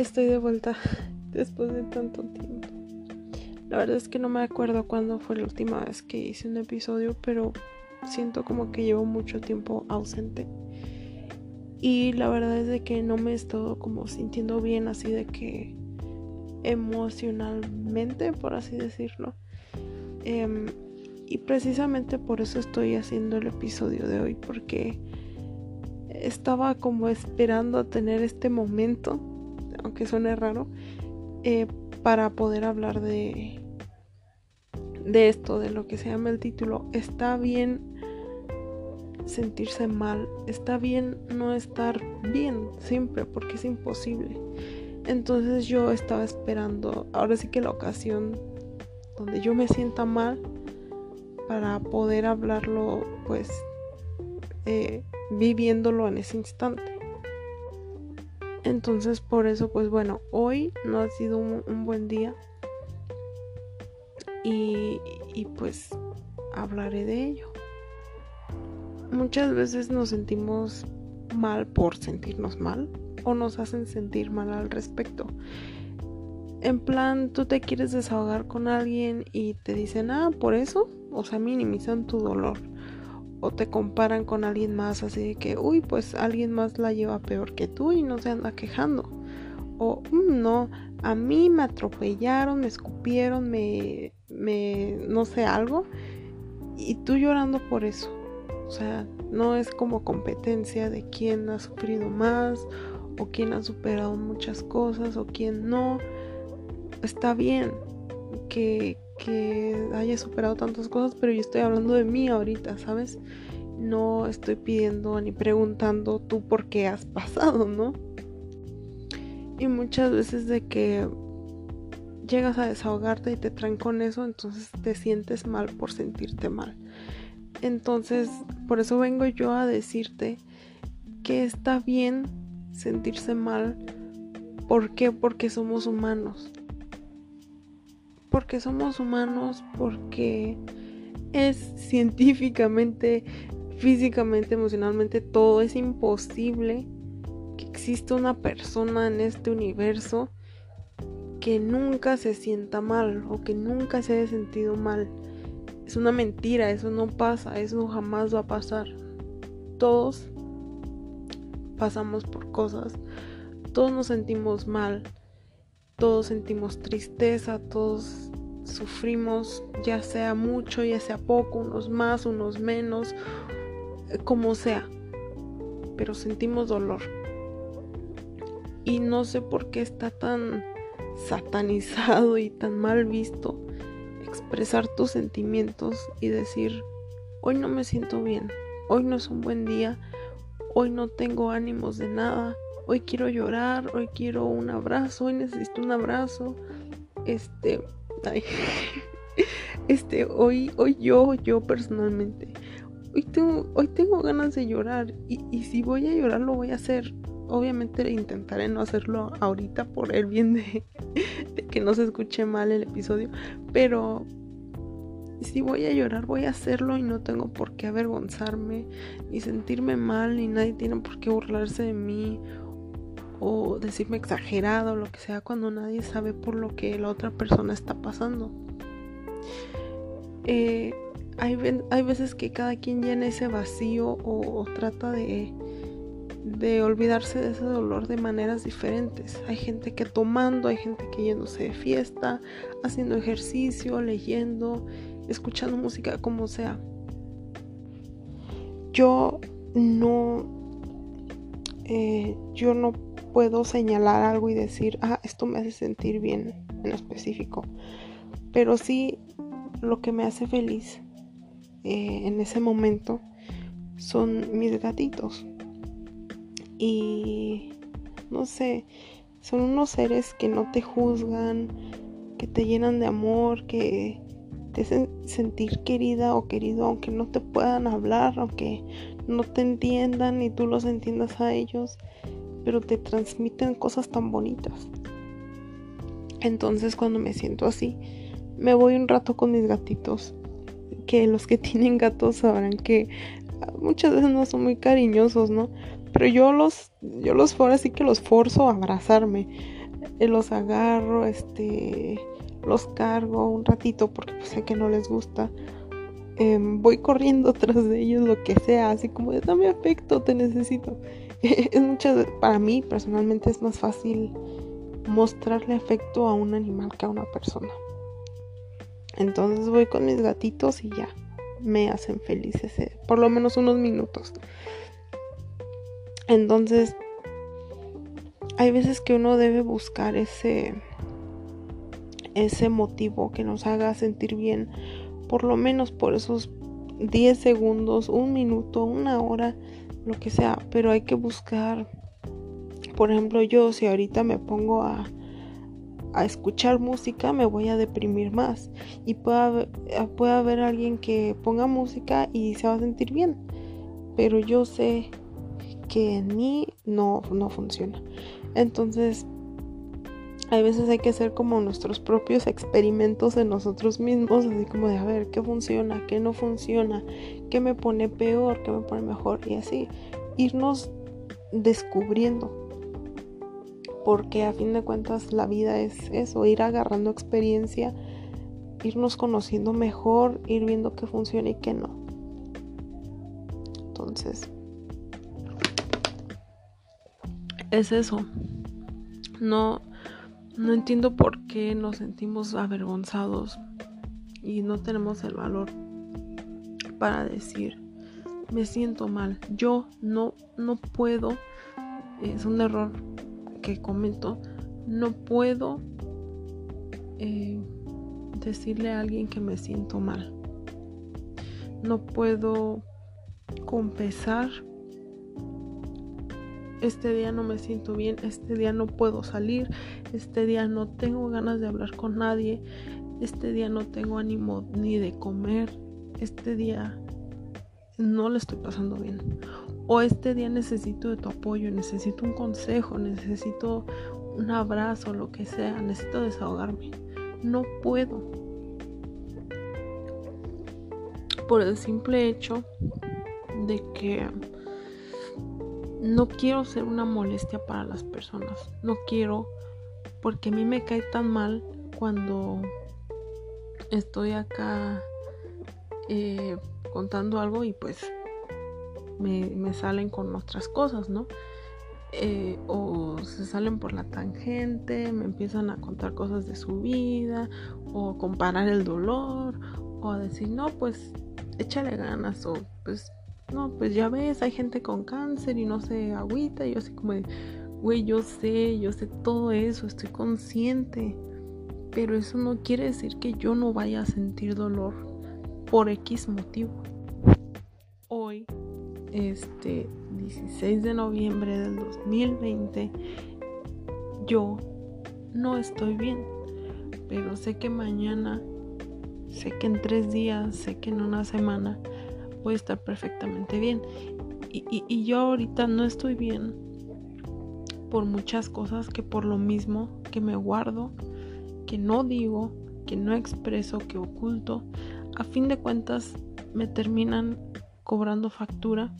Estoy de vuelta después de tanto tiempo. La verdad es que no me acuerdo cuándo fue la última vez que hice un episodio, pero siento como que llevo mucho tiempo ausente. Y la verdad es de que no me he como sintiendo bien así de que emocionalmente, por así decirlo. Em, y precisamente por eso estoy haciendo el episodio de hoy, porque estaba como esperando a tener este momento aunque suene raro, eh, para poder hablar de, de esto, de lo que se llama el título. Está bien sentirse mal, está bien no estar bien siempre, porque es imposible. Entonces yo estaba esperando, ahora sí que la ocasión donde yo me sienta mal para poder hablarlo, pues eh, viviéndolo en ese instante. Entonces por eso pues bueno, hoy no ha sido un, buen día y, y pues hablaré de ello. Muchas veces nos sentimos mal por sentirnos mal o nos hacen sentir mal al respecto. En plan, tú te quieres desahogar con alguien y te dicen, ah, por eso, o sea, minimizan tu dolor o te comparan con alguien más así de que, uy, pues alguien más la lleva peor que tú y no se anda quejando. O mm, no, a mí me atropellaron, me escupieron, me, me, no sé, algo. Y tú llorando por eso. O sea, no es como competencia de quién ha sufrido más o quién ha superado muchas cosas o quién no. Está bien que, que haya superado tantas cosas, pero yo estoy hablando de mí ahorita, ¿sabes? No estoy pidiendo ni preguntando tú por qué has pasado, ¿no? Y muchas veces de que llegas a desahogarte y te traen con eso, entonces te sientes mal por sentirte mal. Entonces, por eso vengo yo a decirte que está bien sentirse mal. ¿Por qué? Porque somos humanos porque somos humanos, porque es científicamente, físicamente, emocionalmente, todo es imposible que exista una persona en este universo que nunca se sienta mal o que nunca se haya sentido mal. Es una mentira, eso no pasa, eso jamás va a pasar. Todos pasamos por cosas, todos nos sentimos mal, todos sentimos tristeza, todos sufrimos, ya sea mucho, ya sea poco, unos más, unos menos, como sea, pero sentimos dolor. Y no sé por qué está tan satanizado y tan mal visto expresar tus sentimientos y decir, hoy no me siento bien, hoy no es un buen día, hoy no tengo ánimos de nada, hoy quiero llorar, hoy quiero un abrazo, hoy necesito un abrazo. Este, ay, este, hoy, hoy yo, yo personalmente, hoy tengo, hoy tengo ganas de llorar y, si voy a llorar lo voy a hacer. Obviamente intentaré no hacerlo ahorita por el bien de, de que no se escuche mal el episodio, pero si voy a llorar, voy a hacerlo y no tengo por qué avergonzarme, ni sentirme mal, ni nadie tiene por qué burlarse de mí o decirme exagerado o lo que sea cuando nadie sabe por lo que la otra persona está pasando. Eh, hay, hay, veces que cada quien llena ese vacío o, trata de, de, olvidarse de ese dolor de maneras diferentes. Hay gente que tomando, hay gente que yéndose de fiesta, haciendo ejercicio, leyendo, escuchando música, como sea. Yo no, eh, yo no puedo señalar algo y decir, ah, esto me hace sentir bien en específico. Pero sí, lo que me hace feliz eh, en ese momento son mis gatitos. Y no sé, son unos seres que no te juzgan, que te llenan de amor, que te hacen sentir querida o querido, aunque no te puedan hablar, aunque no te entiendan y tú los entiendas a ellos pero te transmiten cosas tan bonitas. Entonces cuando me siento así, me voy un rato con mis gatitos, que los que tienen gatos sabrán que muchas veces no son muy cariñosos, ¿no? Pero yo los, yo los fuera así que los forzo a abrazarme. eh, los agarro, este, los cargo un ratito porque pues, sé que no les gusta. Em, voy corriendo tras de ellos, lo que sea, así como de dame afecto, te necesito. es muchas, para mí personalmente es más fácil mostrarle afecto a un animal que a una persona. Entonces voy con mis gatitos y ya me hacen felices por lo menos unos minutos. Entonces hay veces que uno debe buscar ese ese motivo que nos haga sentir bien por lo menos por esos 10 segundos, un minuto, una hora, lo que sea, pero hay que buscar por ejemplo, yo si ahorita me pongo a, a escuchar música, me voy a deprimir más. Y puede, puede haber alguien que ponga música y se va a sentir bien. Pero yo sé que en mí no, no funciona. Entonces, hay veces hay que hacer como nuestros propios experimentos en nosotros mismos, así como de a ver qué funciona, qué no funciona, qué me pone peor, qué me pone mejor y así irnos descubriendo. Porque a fin de cuentas la vida es eso, ir agarrando experiencia, irnos conociendo mejor, ir viendo qué funciona y qué no. Entonces, es eso. No, no entiendo por qué nos sentimos avergonzados y no tenemos el valor para decir, me siento mal, yo no, no puedo, es un error que comento, no puedo eh, decirle a alguien que me siento mal. No puedo confesar, este día no me siento bien, este día no puedo salir, este día no tengo ganas de hablar con nadie, este día no tengo ánimo ni de comer, este día no le estoy pasando bien o este día necesito de tu apoyo, necesito un consejo, necesito un abrazo, lo que sea, necesito desahogarme. No puedo. Por el simple hecho de que no quiero ser una molestia para las personas. No quiero porque a mí me cae tan mal cuando estoy acá eh, contando algo y pues me, salen con otras cosas, ¿no? Eh, o se salen por la tangente, me empiezan a contar cosas de su vida, o comparar el dolor, o a decir, no, pues échale ganas, o pues, no, pues ya ves, hay gente con cáncer y no se agüita, y yo así como de, güey, yo sé, yo sé todo eso, estoy consciente, pero eso no quiere decir que yo no vaya a sentir dolor por X motivo. Hoy este 16 de noviembre del 2020, yo no estoy bien, pero sé que mañana, sé que en tres días, sé que en una semana a estar perfectamente bien. Y, y yo ahorita no estoy bien por muchas cosas que por lo mismo que me guardo, que no digo, que no expreso, que oculto, a fin de cuentas me terminan cobrando factura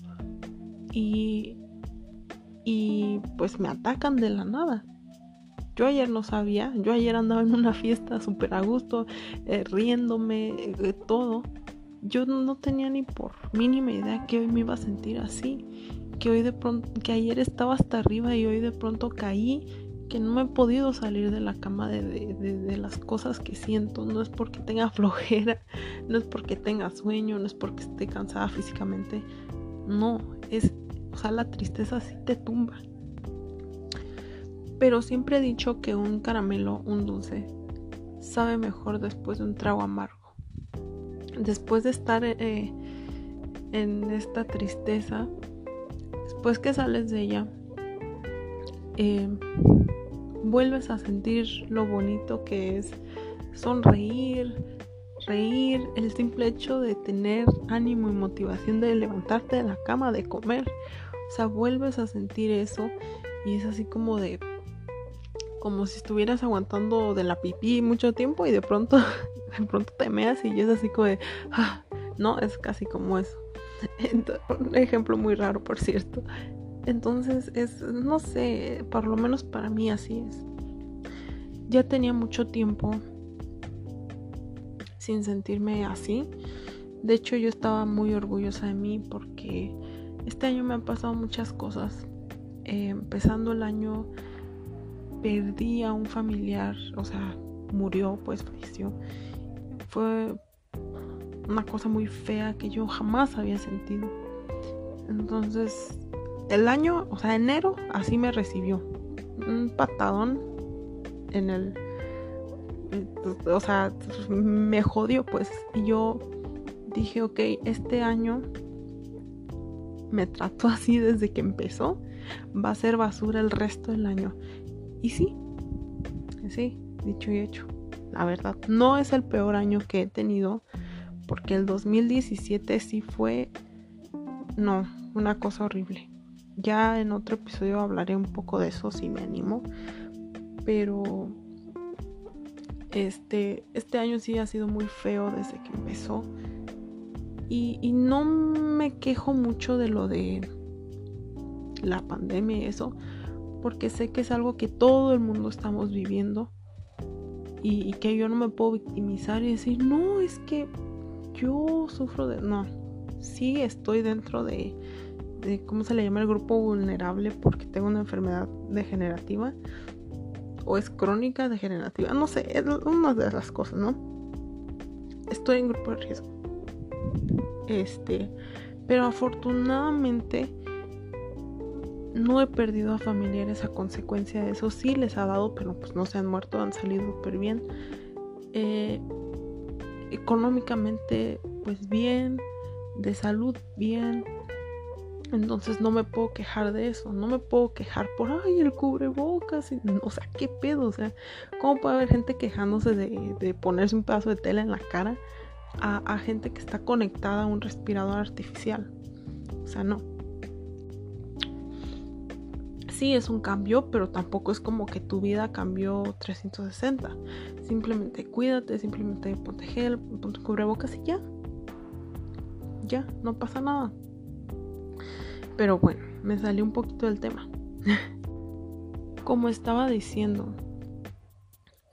y, y pues me atacan de la nada. Yo ayer no sabía, yo ayer andaba en una fiesta súper a gusto, eh, riéndome, de todo. Yo no tenía ni por mínima idea que hoy me iba a sentir así, que hoy de pronto, que ayer estaba hasta arriba y hoy de pronto caí, que no me he podido salir de la cama de, de las cosas que siento. No es porque tenga flojera, no es porque tenga sueño, no es porque esté cansada físicamente. No, es, o sea, la tristeza sí te tumba. Pero siempre he dicho que un caramelo, un dulce, sabe mejor después de un trago amargo. Después de estar eh, en esta tristeza, después que sales de ella, eh, vuelves a sentir lo bonito que es sonreír, reír, el simple hecho de tener ánimo y motivación de levantarte de la cama, de comer. O sea, vuelves a sentir eso y es así como de como si estuvieras aguantando de la pipí mucho tiempo y de pronto de pronto te meas y es así como de ah, no, es casi como eso. un ejemplo muy raro, por cierto. Entonces es no sé, por lo menos para mí así es. ya tenía mucho tiempo sin sentirme así. De hecho, yo estaba muy orgullosa de mí porque este año me han pasado muchas cosas. Eh, empezando el año, perdí a un familiar, o sea, murió, pues falleció. Fue una cosa muy fea que yo jamás había sentido. Entonces, el año, o sea, enero, así me recibió. Un patadón en el... O sea, me jodió pues. Y yo dije, ok, este año me trató así desde que empezó. Va a ser basura el resto del año. Y sí, sí, dicho y hecho. La verdad, no es el peor año que he tenido. Porque el 2017 sí fue... No, una cosa horrible. Ya en otro episodio hablaré un poco de eso si me animo. Pero este, este año sí ha sido muy feo desde que empezó. Y, y, no me quejo mucho de lo de la pandemia y eso. Porque sé que es algo que todo el mundo estamos viviendo. Y, que yo no me puedo victimizar y decir, no, es que yo sufro de... No, sí estoy dentro de, ¿cómo se le llama? El grupo vulnerable porque tengo una enfermedad degenerativa o es crónica degenerativa, no sé, es una de las cosas, ¿no? Estoy en grupo de riesgo. Este, pero afortunadamente no he perdido a familiares a consecuencia de eso. Sí les ha dado, pero pues no se han muerto, han salido súper bien. Eh, económicamente, pues bien, de salud bien, entonces no me puedo quejar de eso, no me puedo quejar por, ay, el cubrebocas, o sea, qué pedo, o sea, ¿cómo puede haber gente quejándose de, ponerse un pedazo de tela en la cara a, a, gente que está conectada a un respirador artificial? O sea, no. Sí, es un cambio, pero tampoco es como que tu vida cambió 360. Simplemente cuídate, simplemente ponte gel, ponte cubrebocas y ya. Ya, no pasa nada. Pero bueno, me salió un poquito del tema. Como estaba diciendo,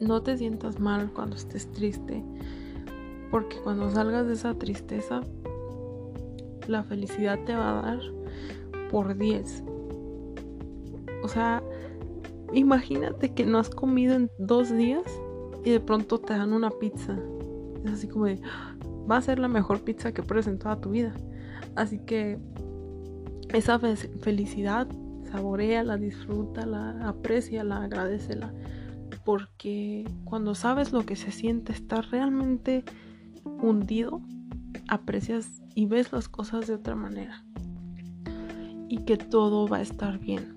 no te sientas mal cuando estés triste, porque cuando salgas de esa tristeza, la felicidad te va a dar por 10. O sea, imagínate que no has comido en dos días y de pronto te dan una pizza. Es así como de, va a ser la mejor pizza que pruebes en toda tu vida. Así que esa felicidad, saboreala, disfrútala, apreciala, agradecela. Porque cuando sabes lo que se siente estar realmente hundido, aprecias y ves las cosas de otra manera. Y que todo va a estar bien.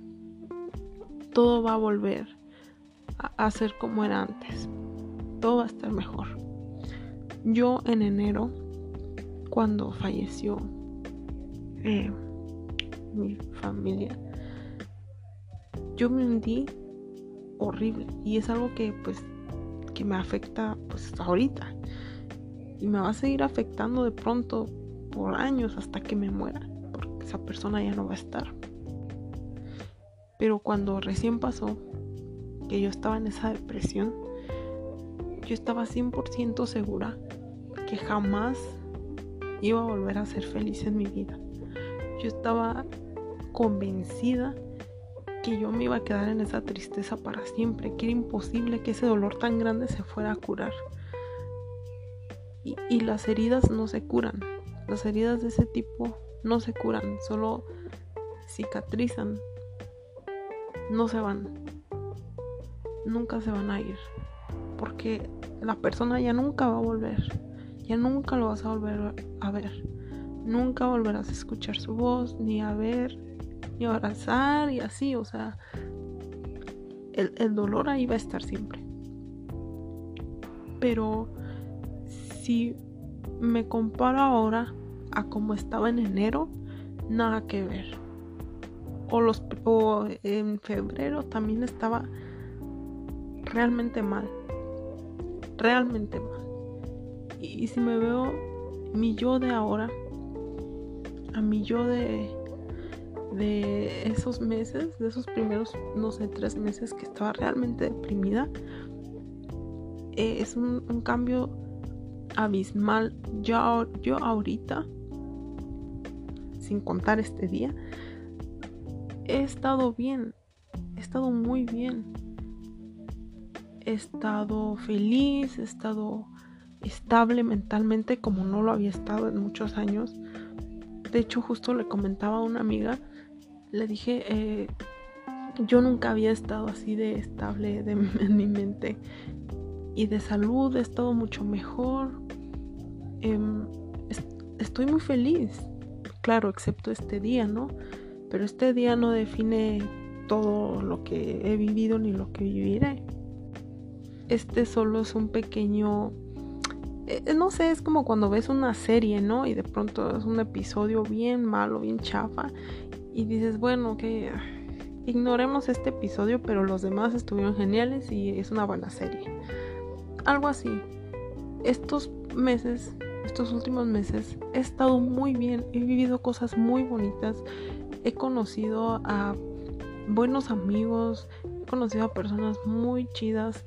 Todo va a volver a, ser como era antes. Todo va a estar mejor. Yo en enero, cuando falleció eh, mi familia, yo me hundí horrible y es algo que pues que me afecta pues ahorita y me va a seguir afectando de pronto por años hasta que me muera porque esa persona ya no va a estar pero cuando recién pasó que yo estaba en esa depresión yo estaba 100% segura que jamás iba a volver a ser feliz en mi vida. Yo estaba convencida que yo me iba a quedar en esa tristeza para siempre, que era imposible que ese dolor tan grande se fuera a curar. Y, las heridas no se curan, las heridas de ese tipo no se curan, solo cicatrizan, no se van, nunca se van a ir, porque la persona ya nunca va a volver, ya nunca lo vas a volver a ver. Nunca volverás a escuchar su voz, ni a ver, ni a abrazar y así, o sea, el, dolor ahí va a estar siempre. Pero si me comparo ahora a como estaba en enero, nada que ver. O, los, o en febrero también estaba realmente mal. Realmente mal. y si me veo mi yo de ahora, a mí yo de, de esos meses, de esos primeros, no sé, tres meses que estaba realmente deprimida, eh, es un, cambio abismal. Yo, yo ahorita, sin contar este día, he estado bien, he estado muy bien. He estado feliz, he estado estable mentalmente como no lo había estado en muchos años. De hecho, justo le comentaba a una amiga, le dije, eh, yo nunca había estado así de estable de, en mi mente y de salud, he estado mucho mejor. Em, estoy muy feliz, claro, excepto este día, ¿no? Pero este día no define todo lo que he vivido ni lo que viviré. Este solo es un pequeño eh, no sé, es como cuando ves una serie, ¿no? Y de pronto es un episodio bien malo, bien chafa. Y dices, bueno, que ignoremos este episodio, pero los demás estuvieron geniales y es una buena serie. Algo así. Estos meses, estos últimos meses, he estado muy bien, he vivido cosas muy bonitas, he conocido a buenos amigos, he conocido a personas muy chidas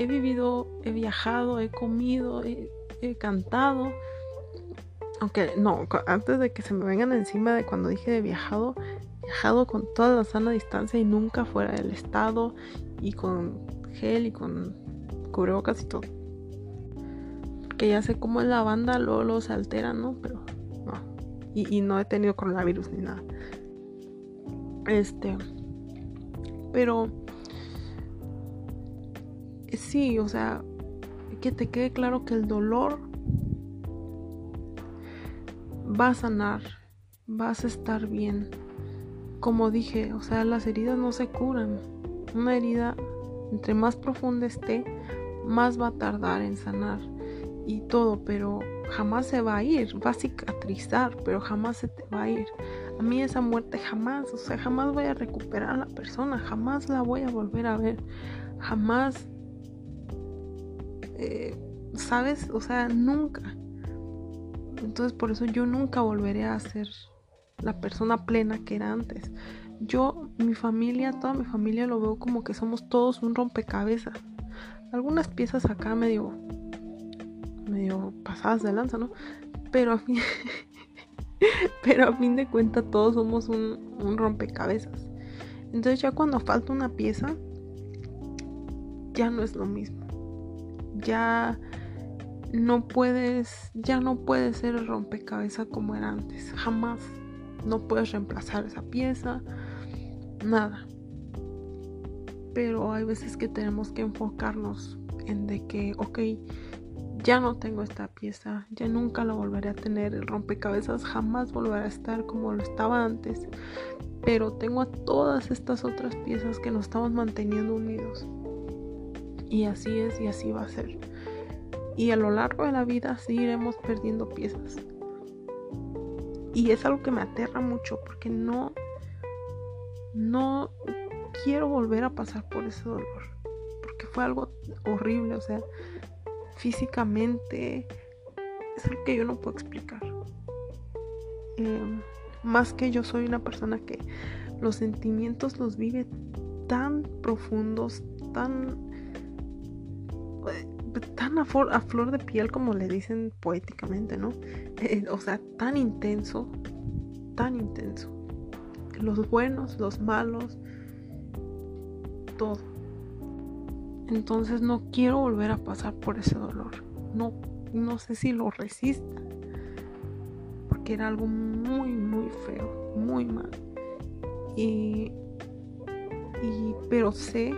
he vivido, he viajado, he comido, he, cantado. Aunque no, antes de que se me vengan encima de cuando dije de viajado, viajado con toda la sana distancia y nunca fuera del estado y con gel y con cubrebocas y todo. Porque ya sé cómo es la banda, luego, luego se altera, ¿no? Pero. Y, no he tenido coronavirus ni nada. Este. Pero sí, o sea, que te quede claro que el dolor va a sanar, vas a estar bien. Como dije, o sea, las heridas no se curan. Una herida, entre más profunda esté, más va a tardar en sanar y todo, pero jamás se va a ir, va a cicatrizar, pero jamás se te va a ir. A mí esa muerte jamás, o sea, jamás voy a recuperar a la persona, jamás la voy a volver a ver, jamás eh, ¿sabes? O sea, nunca. Entonces por eso yo nunca volveré a ser la persona plena que era antes. Yo, mi familia, toda mi familia lo veo como que somos todos un rompecabezas. Algunas piezas acá medio, pasadas de lanza, ¿no? Pero a fin, pero a fin de cuentas todos somos un, un rompecabezas. Entonces ya cuando falta una pieza, ya no es lo mismo ya no puedes, ya no puedes ser el rompecabezas como era antes, jamás. No puedes reemplazar esa pieza, nada. Pero hay veces que tenemos que enfocarnos en de que, ok, ya no tengo esta pieza, ya nunca la volveré a tener, el rompecabezas jamás volverá a estar como lo estaba antes, pero tengo a todas estas otras piezas que nos estamos manteniendo unidos. Y así es y así va a ser. Y a lo largo de la vida seguiremos perdiendo piezas. Y es algo que me aterra mucho porque no, no quiero volver a pasar por ese dolor. Porque fue algo horrible, o sea, físicamente es algo que yo no puedo explicar. Em, más que yo soy una persona que los sentimientos los vive tan profundos, tan tan a, flor de piel como le dicen poéticamente, ¿no? Eh, o sea, tan intenso, tan intenso. Los buenos, los malos, todo. Entonces no quiero volver a pasar por ese dolor. No, no sé si lo resista. Porque era algo muy, muy feo, muy mal. Y, y pero sé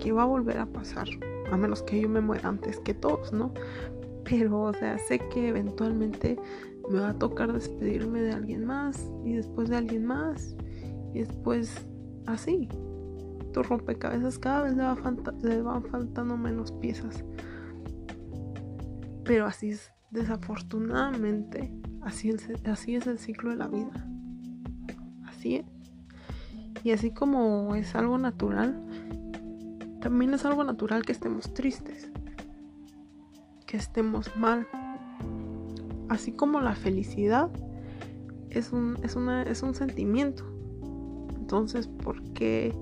que va a volver a pasar a menos que yo me muera antes que todos, ¿no? Pero, o sea, sé que eventualmente me va a tocar despedirme de alguien más y después de alguien más y después así. Tu rompecabezas cada vez le, va le van faltando menos piezas. Pero así es, desafortunadamente, así es, así es el ciclo de la vida. Así es. Y así como es algo natural, también es algo natural que estemos tristes, que estemos mal. Así como la felicidad es un, es una, es un sentimiento. Entonces, ¿por qué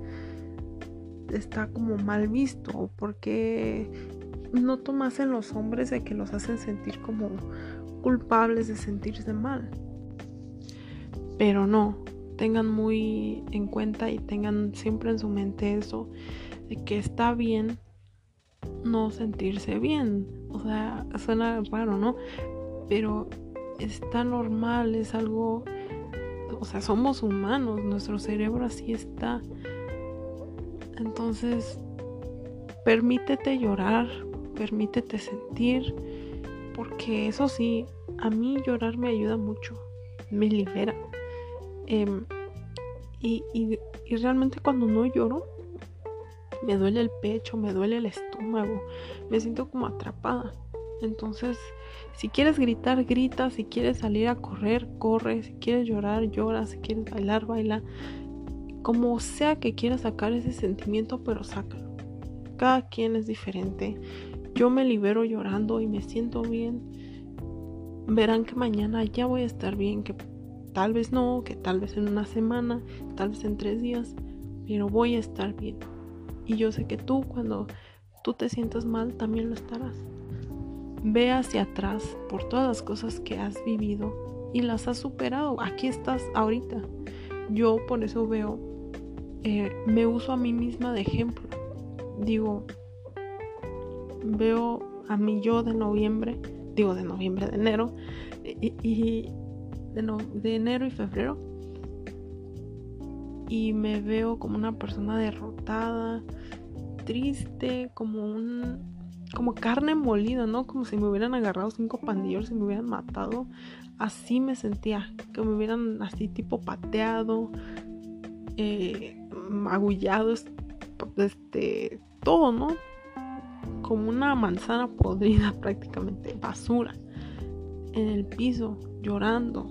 está como mal visto? ¿O noto más en los hombres de que los hacen sentir como culpables de sentirse mal. Pero no, tengan muy en cuenta y tengan siempre en su mente eso de que está bien no sentirse bien. O sea, suena raro, ¿no? Pero está normal, es algo, o sea, somos humanos, nuestro cerebro así está. Entonces, permítete llorar, permítete sentir, porque eso sí, a mí llorar me ayuda mucho, me libera. Em, y, y, y realmente cuando no lloro, me duele el pecho, me duele el estómago, me siento como atrapada. Entonces, si quieres gritar, grita, si quieres salir a correr, corre, si quieres llorar, llora, si quieres bailar, baila. Como sea que quieras sacar ese sentimiento, pero sácalo. Cada quien es diferente. Yo me libero llorando y me siento bien. Verán que mañana ya voy a estar bien, que tal vez no, que tal vez en una semana, tal vez en tres días, pero voy a estar bien. Y yo sé que tú cuando tú te sientas mal también lo estarás. Ve hacia atrás por todas las cosas que has vivido y las has superado. Aquí estás ahorita. Yo por eso veo, eh, me uso a mí misma de ejemplo. Digo, veo a mi yo de noviembre, digo de noviembre, de enero, y, de, enero y febrero y me veo como una persona derrotada, triste, como un como carne molida, ¿no? Como si me hubieran agarrado cinco pandilleros y me hubieran matado. Así me sentía, que me hubieran así tipo pateado, eh, magullado, este, todo, ¿no? Como una manzana podrida prácticamente, basura, en el piso, llorando.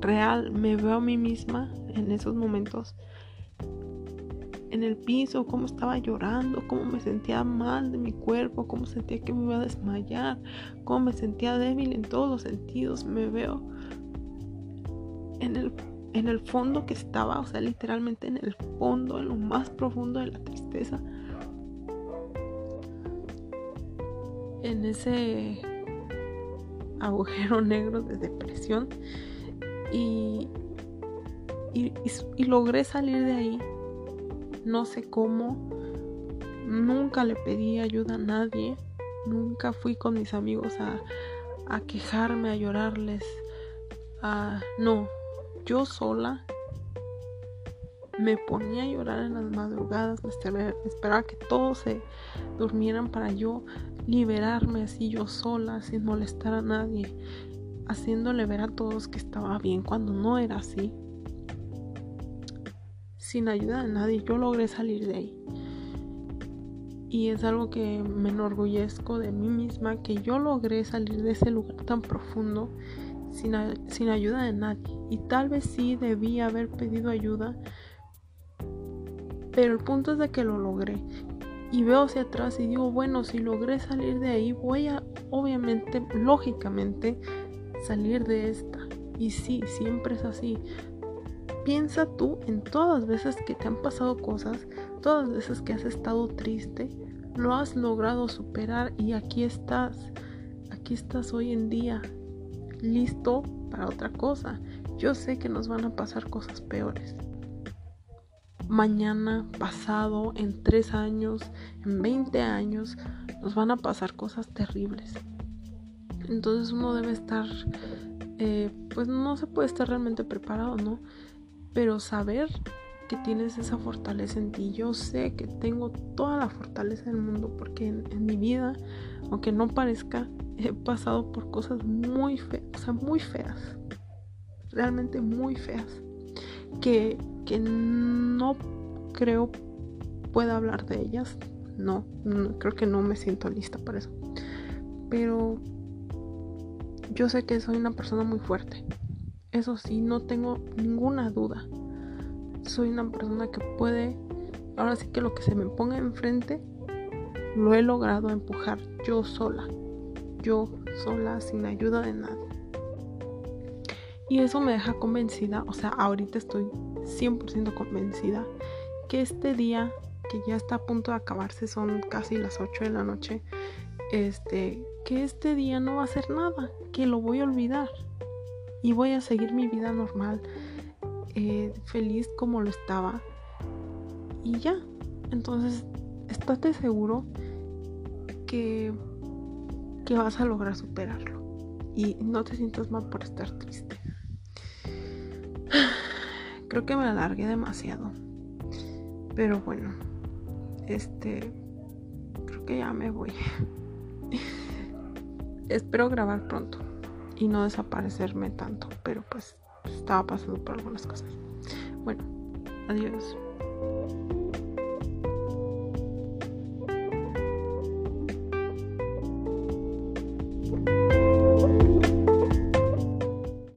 Real, me veo a mí misma en esos momentos en el piso, cómo estaba llorando, cómo me sentía mal de mi cuerpo, cómo sentía que me iba a desmayar, cómo me sentía débil en todos los sentidos. Me veo en el, en el fondo que estaba, o sea, literalmente en el fondo, en lo más profundo de la tristeza. En ese agujero negro de depresión. Y y, logré salir de ahí. No sé cómo. Nunca le pedí ayuda a nadie. Nunca fui con mis amigos a, a quejarme, a llorarles. No, yo sola me ponía a llorar en las madrugadas, esperaba que todos se durmieran para yo liberarme así yo sola, sin molestar a nadie, haciéndole ver a todos que estaba bien cuando no era así sin ayuda de nadie, yo logré salir de ahí. Y es algo que me enorgullezco de mí misma, que yo logré salir de ese lugar tan profundo sin, ayuda de nadie. Y tal vez sí debí haber pedido ayuda, pero el punto es de que lo logré. Y veo hacia atrás y digo, bueno, si logré salir de ahí, voy a, obviamente, lógicamente, salir de esta. Y sí, siempre es así. Piensa tú en todas las veces que te han pasado cosas, todas las veces que has estado triste, lo has logrado superar y aquí estás, aquí estás hoy en día, listo para otra cosa. Yo sé que nos van a pasar cosas peores. Mañana, pasado, en tres años, en 20 años, nos van a pasar cosas terribles. Entonces uno debe estar, eh, pues no se puede estar realmente preparado, ¿no? pero saber que tienes esa fortaleza en ti. Yo sé que tengo toda la fortaleza del mundo porque en, mi vida, aunque no parezca, he pasado por cosas muy feas, muy feas, realmente muy feas, que, que no creo pueda hablar de ellas. No, creo que no me siento lista para eso. Pero yo sé que soy una persona muy fuerte eso sí, no tengo ninguna duda. Soy una persona que puede, ahora sí que lo que se me ponga enfrente, lo he logrado empujar yo sola. Yo sola, sin ayuda de nadie. Y eso me deja convencida, o sea, ahorita estoy 100% convencida que este día que ya está a punto de acabarse, son casi las 8 de la noche, este, que este día no va a ser nada, que lo voy a olvidar y voy a seguir mi vida normal, eh, feliz como lo estaba y ya. Entonces, estate seguro que, que vas a lograr superarlo y no te sientas mal por estar triste. Creo que me alargué demasiado. Pero bueno, este, creo que ya me voy. Espero grabar pronto y no desaparecerme tanto, pero pues estaba pasando por algunas cosas. Bueno, adiós.